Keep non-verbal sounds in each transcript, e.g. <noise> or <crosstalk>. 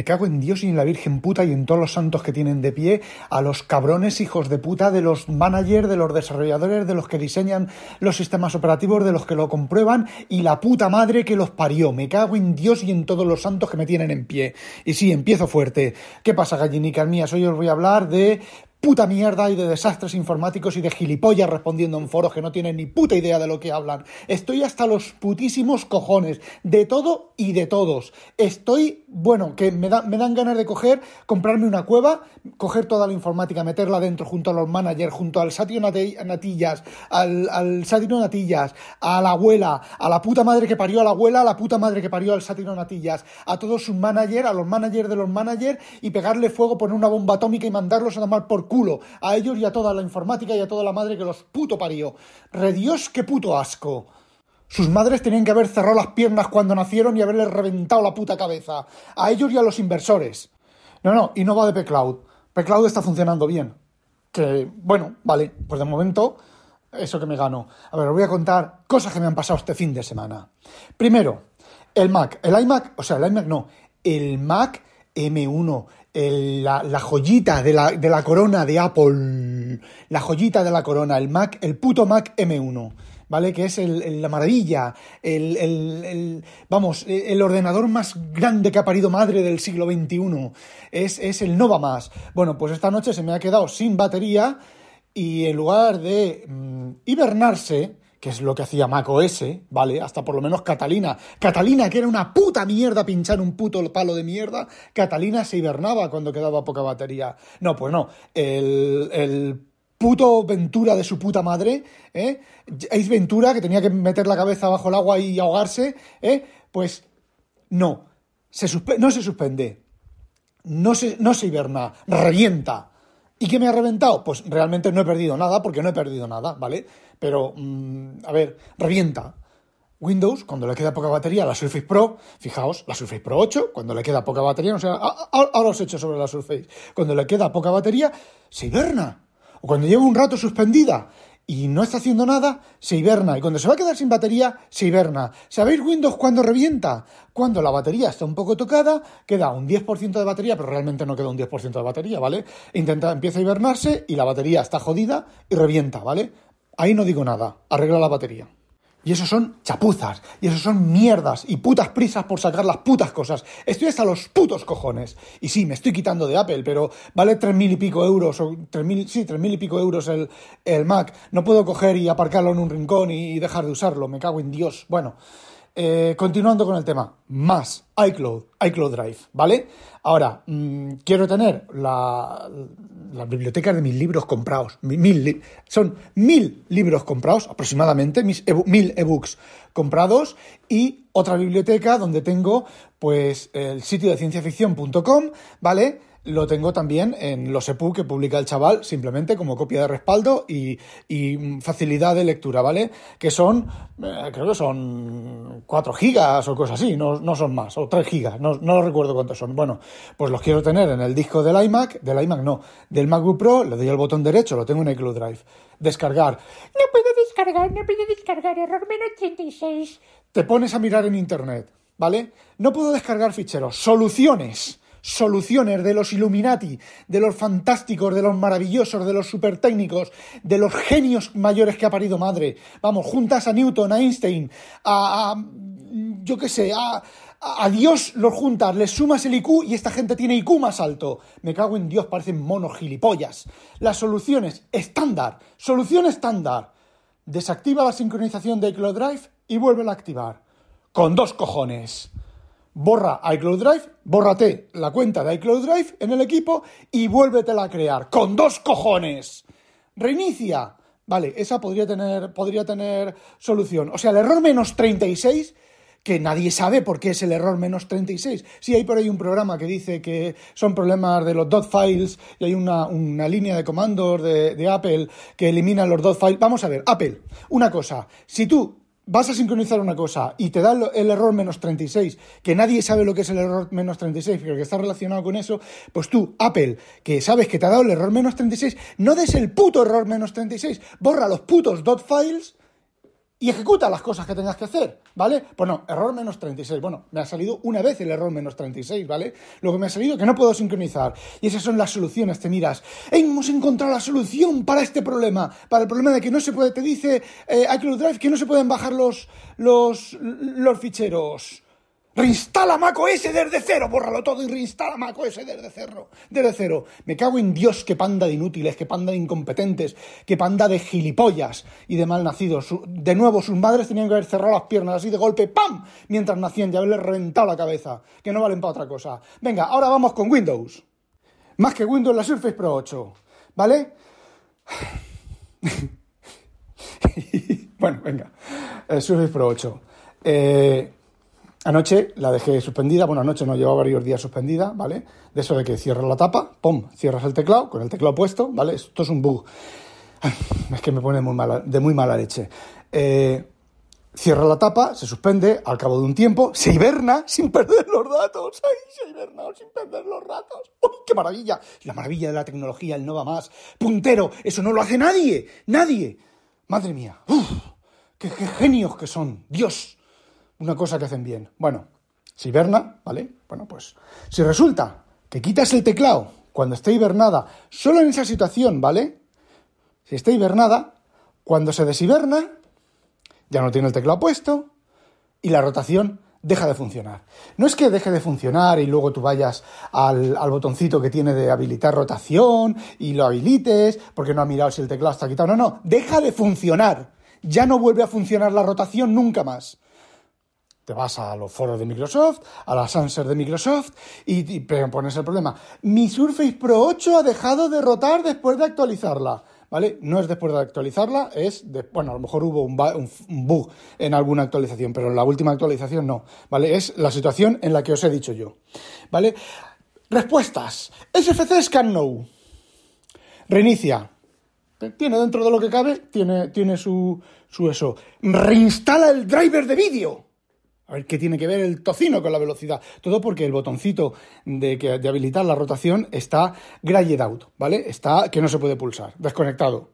Me cago en Dios y en la Virgen puta y en todos los santos que tienen de pie, a los cabrones hijos de puta de los managers, de los desarrolladores, de los que diseñan los sistemas operativos, de los que lo comprueban y la puta madre que los parió. Me cago en Dios y en todos los santos que me tienen en pie. Y sí, empiezo fuerte. ¿Qué pasa, gallinicas mías? Hoy os voy a hablar de puta mierda y de desastres informáticos y de gilipollas respondiendo en foros que no tienen ni puta idea de lo que hablan. Estoy hasta los putísimos cojones de todo y de todos. Estoy, bueno, que me, da, me dan ganas de coger, comprarme una cueva, coger toda la informática, meterla dentro junto a los managers, junto al Satio Natillas, al, al Natillas, a la abuela, a la puta madre que parió a la abuela, a la puta madre que parió al Satiro Natillas, a todos sus managers, a los managers de los managers y pegarle fuego, poner una bomba atómica y mandarlos a tomar por culo a ellos y a toda la informática y a toda la madre que los puto parió. Redios, qué puto asco. Sus madres tenían que haber cerrado las piernas cuando nacieron y haberles reventado la puta cabeza. A ellos y a los inversores. No, no, y no va de P-Cloud. P-Cloud está funcionando bien. Que, bueno, vale, pues de momento, eso que me gano. A ver, os voy a contar cosas que me han pasado este fin de semana. Primero, el Mac. El iMac, o sea, el iMac no. El Mac M1 la, joyita de la, de la corona de Apple, la joyita de la corona, el Mac, el puto Mac M1. ¿vale? Que es el, la maravilla, el, el, vamos, el ordenador más grande que ha parido madre del siglo XXI. Es, es el Nova Más. Bueno, pues esta noche se me ha quedado sin batería y en lugar de mm, hibernarse, que es lo que hacía Mac OS, ¿vale? Hasta por lo menos Catalina. Catalina, que era una puta mierda pinchar un puto palo de mierda, Catalina se hibernaba cuando quedaba poca batería. No, pues no. El, el puto Ventura de su puta madre, ¿eh? Ace Ventura, que tenía que meter la cabeza bajo el agua y ahogarse, ¿eh? Pues no. Se no se suspende. No se, no se hiberna. Revienta. ¿Y qué me ha reventado? Pues realmente no he perdido nada, porque no he perdido nada, ¿vale? Pero, mm, a ver, revienta. Windows, cuando le queda poca batería, la Surface Pro, fijaos, la Surface Pro 8, cuando le queda poca batería, no sé, ahora os he hecho sobre la Surface, cuando le queda poca batería, se hiberna. O cuando lleva un rato suspendida y no está haciendo nada, se hiberna. Y cuando se va a quedar sin batería, se hiberna. ¿Sabéis Windows cuando revienta? Cuando la batería está un poco tocada, queda un 10% de batería, pero realmente no queda un 10% de batería, ¿vale? Intenta, empieza a hibernarse y la batería está jodida y revienta, ¿vale? Ahí no digo nada, arregla la batería. Y eso son chapuzas, y eso son mierdas, y putas prisas por sacar las putas cosas. Estoy hasta los putos cojones. Y sí, me estoy quitando de Apple, pero vale tres mil y pico euros, o tres mil, sí, tres mil y pico euros el, el Mac. No puedo coger y aparcarlo en un rincón y dejar de usarlo, me cago en Dios. Bueno, eh, continuando con el tema, más iCloud, iCloud Drive, ¿vale? Ahora, mmm, quiero tener la, biblioteca de mis libros comprados. Son mil libros comprados, aproximadamente, mis mil ebooks comprados, y otra biblioteca donde tengo, pues, el sitio de cienciaficción.com, ¿vale? Lo tengo también en los EPUB que publica el chaval, simplemente como copia de respaldo y, facilidad de lectura, ¿vale? Que son, eh, creo que son 4 gigas o cosas así, no, no son más, o 3 gigas, no, no recuerdo cuántos son. Bueno, pues los quiero tener en el disco del iMac, del iMac no, del MacBook Pro, le doy el botón derecho, lo tengo en iCloud Drive. Descargar. No puedo descargar, no puedo descargar, error menos 86. Te pones a mirar en internet, ¿vale? No puedo descargar ficheros. Soluciones soluciones de los Illuminati, de los fantásticos, de los maravillosos, de los super técnicos, de los genios mayores que ha parido madre. Vamos, juntas a Newton, a Einstein, a, yo qué sé, a, a Dios los juntas, les sumas el IQ y esta gente tiene IQ más alto. Me cago en Dios, parecen monos gilipollas. Las soluciones estándar, solución estándar. Desactiva la sincronización de iCloud Drive y vuelve a activar. Con dos cojones borra iCloud Drive, bórrate la cuenta de iCloud Drive en el equipo y vuélvetela a crear. ¡Con dos cojones! Reinicia. Vale, esa podría tener, podría tener solución. O sea, el error menos 36, que nadie sabe por qué es el error menos 36. Sí, hay por ahí un programa que dice que son problemas de los dot files y hay una, línea de comandos de, de Apple que elimina los dot files. Vamos a ver, Apple, una cosa. Si tú vas a sincronizar una cosa y te da el error menos 36, que nadie sabe lo que es el error menos 36, pero que está relacionado con eso, pues tú, Apple, que sabes que te ha dado el error menos 36, no des el puto error menos 36, borra los putos dot files y ejecuta las cosas que tengas que hacer, ¿vale? Pues no, error menos 36. Bueno, me ha salido una vez el error menos 36, ¿vale? Lo que me ha salido que no puedo sincronizar. Y esas son las soluciones, te miras. Hemos encontrado la solución para este problema, para el problema de que no se puede, te dice eh, iCloud Drive que no se pueden bajar los, los, los ficheros. Reinstala macOS desde cero, bórralo todo y reinstala macOS desde cero, desde cero. Me cago en Dios, qué panda de inútiles, qué panda de incompetentes, qué panda de gilipollas y de malnacidos. De nuevo, sus madres tenían que haber cerrado las piernas así de golpe, ¡pam! Mientras nacían y haberles reventado la cabeza, que no valen para otra cosa. Venga, ahora vamos con Windows. Más que Windows, la Surface Pro 8, ¿vale? <laughs> bueno, venga, eh, Surface Pro 8. Eh, Anoche la dejé suspendida, bueno, anoche no llevaba varios días suspendida, ¿vale? De eso de que cierras la tapa, pum, cierras el teclado, con el teclado puesto, ¿vale? Esto es un bug. Es que me pone muy mala, de muy mala leche. Eh, cierra la tapa, se suspende, al cabo de un tiempo, se hiberna sin perder los datos. ¡Ay, se ha hibernado sin perder los datos! ¡Uy, qué maravilla! La maravilla de la tecnología, el no va más. Puntero, eso no lo hace nadie, nadie. Madre mía, ¡Uf! qué, qué genios que son! Dios una cosa que hacen bien. Bueno, si hiberna, ¿vale? Bueno, pues si resulta que quitas el teclado cuando esté hibernada, solo en esa situación, ¿vale? Si está hibernada, cuando se deshiberna, ya no tiene el teclado puesto y la rotación deja de funcionar. No es que deje de funcionar y luego tú vayas al, al, botoncito que tiene de habilitar rotación y lo habilites porque no ha mirado si el teclado está quitado. No, no, deja de funcionar. Ya no vuelve a funcionar la rotación nunca más te vas a los foros de Microsoft, a las answers de Microsoft y, y pones el problema. Mi Surface Pro 8 ha dejado de rotar después de actualizarla. ¿Vale? No es después de actualizarla, es de, bueno, a lo mejor hubo un, bug en alguna actualización, pero en la última actualización no, ¿vale? Es la situación en la que os he dicho yo, ¿vale? Respuestas. SFC Scan No. Reinicia. Tiene dentro de lo que cabe, tiene, tiene su, su eso. Reinstala el driver de vídeo. A ver qué tiene que ver el tocino con la velocidad. Todo porque el botoncito de, que, habilitar la rotación está grayed out, ¿vale? Está que no se puede pulsar, desconectado.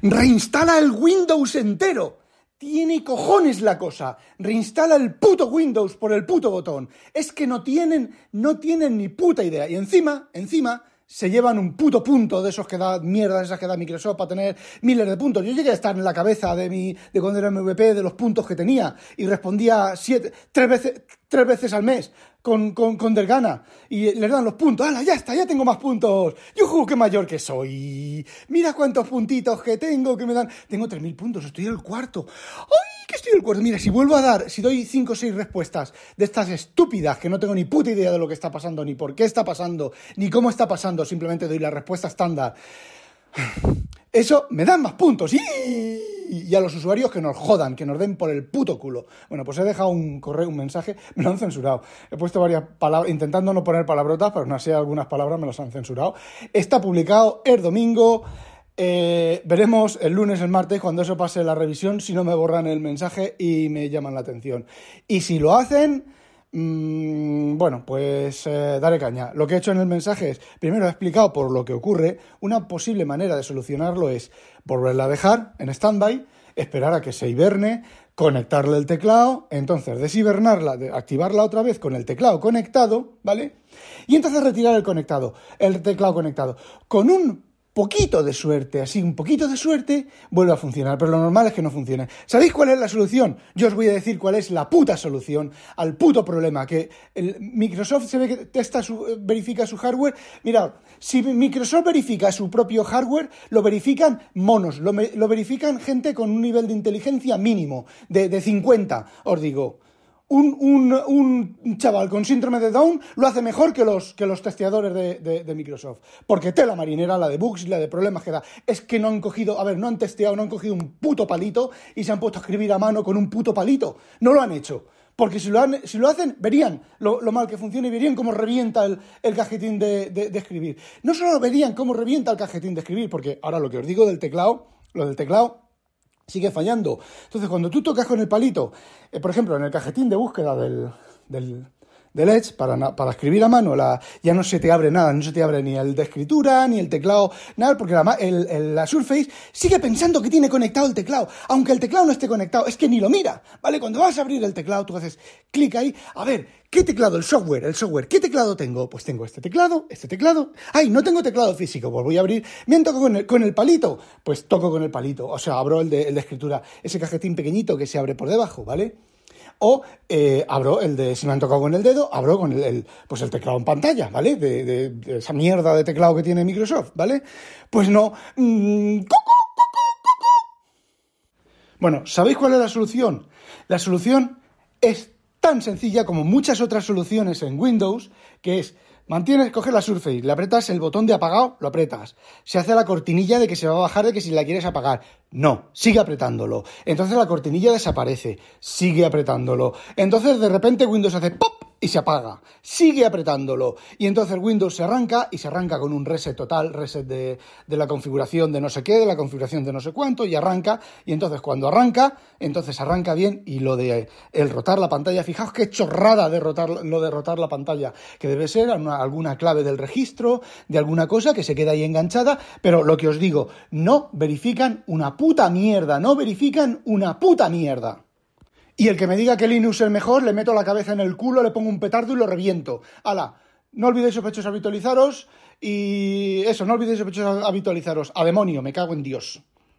Reinstala el Windows entero. Tiene cojones la cosa. Reinstala el puto Windows por el puto botón. Es que no tienen, no tienen ni puta idea. Y encima, encima, se llevan un puto punto de esos que da mierda, esas que da Microsoft para tener miles de puntos. Yo llegué a estar en la cabeza de mi, de cuando era MVP, de los puntos que tenía, y respondía siete, tres veces, tres veces al mes con, con, con Delgana y les dan los puntos. ¡Hala, ya está! ¡Ya tengo más puntos! ¡Yujú, qué mayor que soy! Mira cuántos puntitos que tengo que me dan. Tengo 3.000 puntos, estoy en el cuarto. ¡Ay, el! Mira, si vuelvo a dar, si doy 5 o 6 respuestas de estas estúpidas que no tengo ni puta idea de lo que está pasando, ni por qué está pasando, ni cómo está pasando, simplemente doy la respuesta estándar. Eso me dan más puntos. Y a los usuarios que nos jodan, que nos den por el puto culo. Bueno, pues he dejado un correo, un mensaje, me lo han censurado. He puesto varias palabras, intentando no poner palabrotas, pero no sé, algunas palabras me las han censurado. Está publicado el domingo. Eh, veremos el lunes, el martes, cuando eso pase la revisión, si no me borran el mensaje y me llaman la atención. Y si lo hacen, mmm, bueno, pues eh, daré caña. Lo que he hecho en el mensaje es, primero he explicado por lo que ocurre, una posible manera de solucionarlo es volverla a dejar en stand-by, esperar a que se hiberne, conectarle el teclado, entonces deshibernarla, activarla otra vez con el teclado conectado, ¿vale? Y entonces retirar el conectado, el teclado conectado. Con un poquito de suerte, así un poquito de suerte, vuelve a funcionar, pero lo normal es que no funcione. ¿Sabéis cuál es la solución? Yo os voy a decir cuál es la puta solución al puto problema, que Microsoft se ve que testa su, verifica su hardware. Mirad, si Microsoft verifica su propio hardware, lo verifican monos, lo, lo verifican gente con un nivel de inteligencia mínimo, de, de 50, os digo un, un, un, chaval con síndrome de Down lo hace mejor que los, que los testeadores de, de, Microsoft. Porque tela marinera, la de bugs la de problemas que da. Es que no han cogido, a ver, no han testeado, no han cogido un puto palito y se han puesto a escribir a mano con un puto palito. No lo han hecho. Porque si lo, han, si lo hacen, verían lo, lo, mal que funciona y verían cómo revienta el, el cajetín de, de escribir. No solo verían cómo revienta el cajetín de escribir, porque ahora lo que os digo del teclado, lo del teclado sigue fallando. Entonces, cuando tú tocas con el palito, eh, por ejemplo, en el cajetín de búsqueda del, del, del Edge para, para escribir a mano, la, ya no se te abre nada, no se te abre ni el de escritura, ni el teclado, nada, porque la, el, la Surface sigue pensando que tiene conectado el teclado, aunque el teclado no esté conectado, es que ni lo mira, ¿vale? Cuando vas a abrir el teclado, tú haces clic ahí, a ver, ¿qué teclado? El software, el software, ¿qué teclado tengo? Pues tengo este teclado, este teclado, ay, no tengo teclado físico, pues voy a abrir, bien toco con el, con el palito, pues toco con el palito, o sea, abro el de, el de escritura, ese cajetín pequeñito que se abre por debajo, ¿vale? O eh, abro el de, si me han tocado con el dedo, abro con el, pues el teclado en pantalla, ¿vale? De, esa mierda de teclado que tiene Microsoft, ¿vale? Pues no. Mm, bueno, ¿sabéis cuál es la solución? La solución es tan sencilla como muchas otras soluciones en Windows, que es Mantienes, coges la Surface, le apretas el botón de apagado, lo apretas. Se hace la cortinilla de que se va a bajar de que si la quieres apagar. No, sigue apretándolo. Entonces la cortinilla desaparece, sigue apretándolo. Entonces de repente Windows hace ¡pop! Y se apaga. Sigue apretándolo. Y entonces Windows se arranca y se arranca con un reset total, reset de, la configuración de no sé qué, de la configuración de no sé cuánto, y arranca. Y entonces cuando arranca, entonces arranca bien. Y lo de el rotar la pantalla, fijaos qué chorrada de rotar, lo de rotar la pantalla, que debe ser alguna clave del registro, de alguna cosa que se queda ahí enganchada. Pero lo que os digo, no verifican una puta mierda, no verifican una puta mierda. Y el que me diga que Linux es el mejor, le meto la cabeza en el culo, le pongo un petardo y lo reviento. ¡Hala! No olvidéis sospechosos habitualizaros y eso, no olvidéis sospechosos habitualizaros. A demonio, me cago en Dios.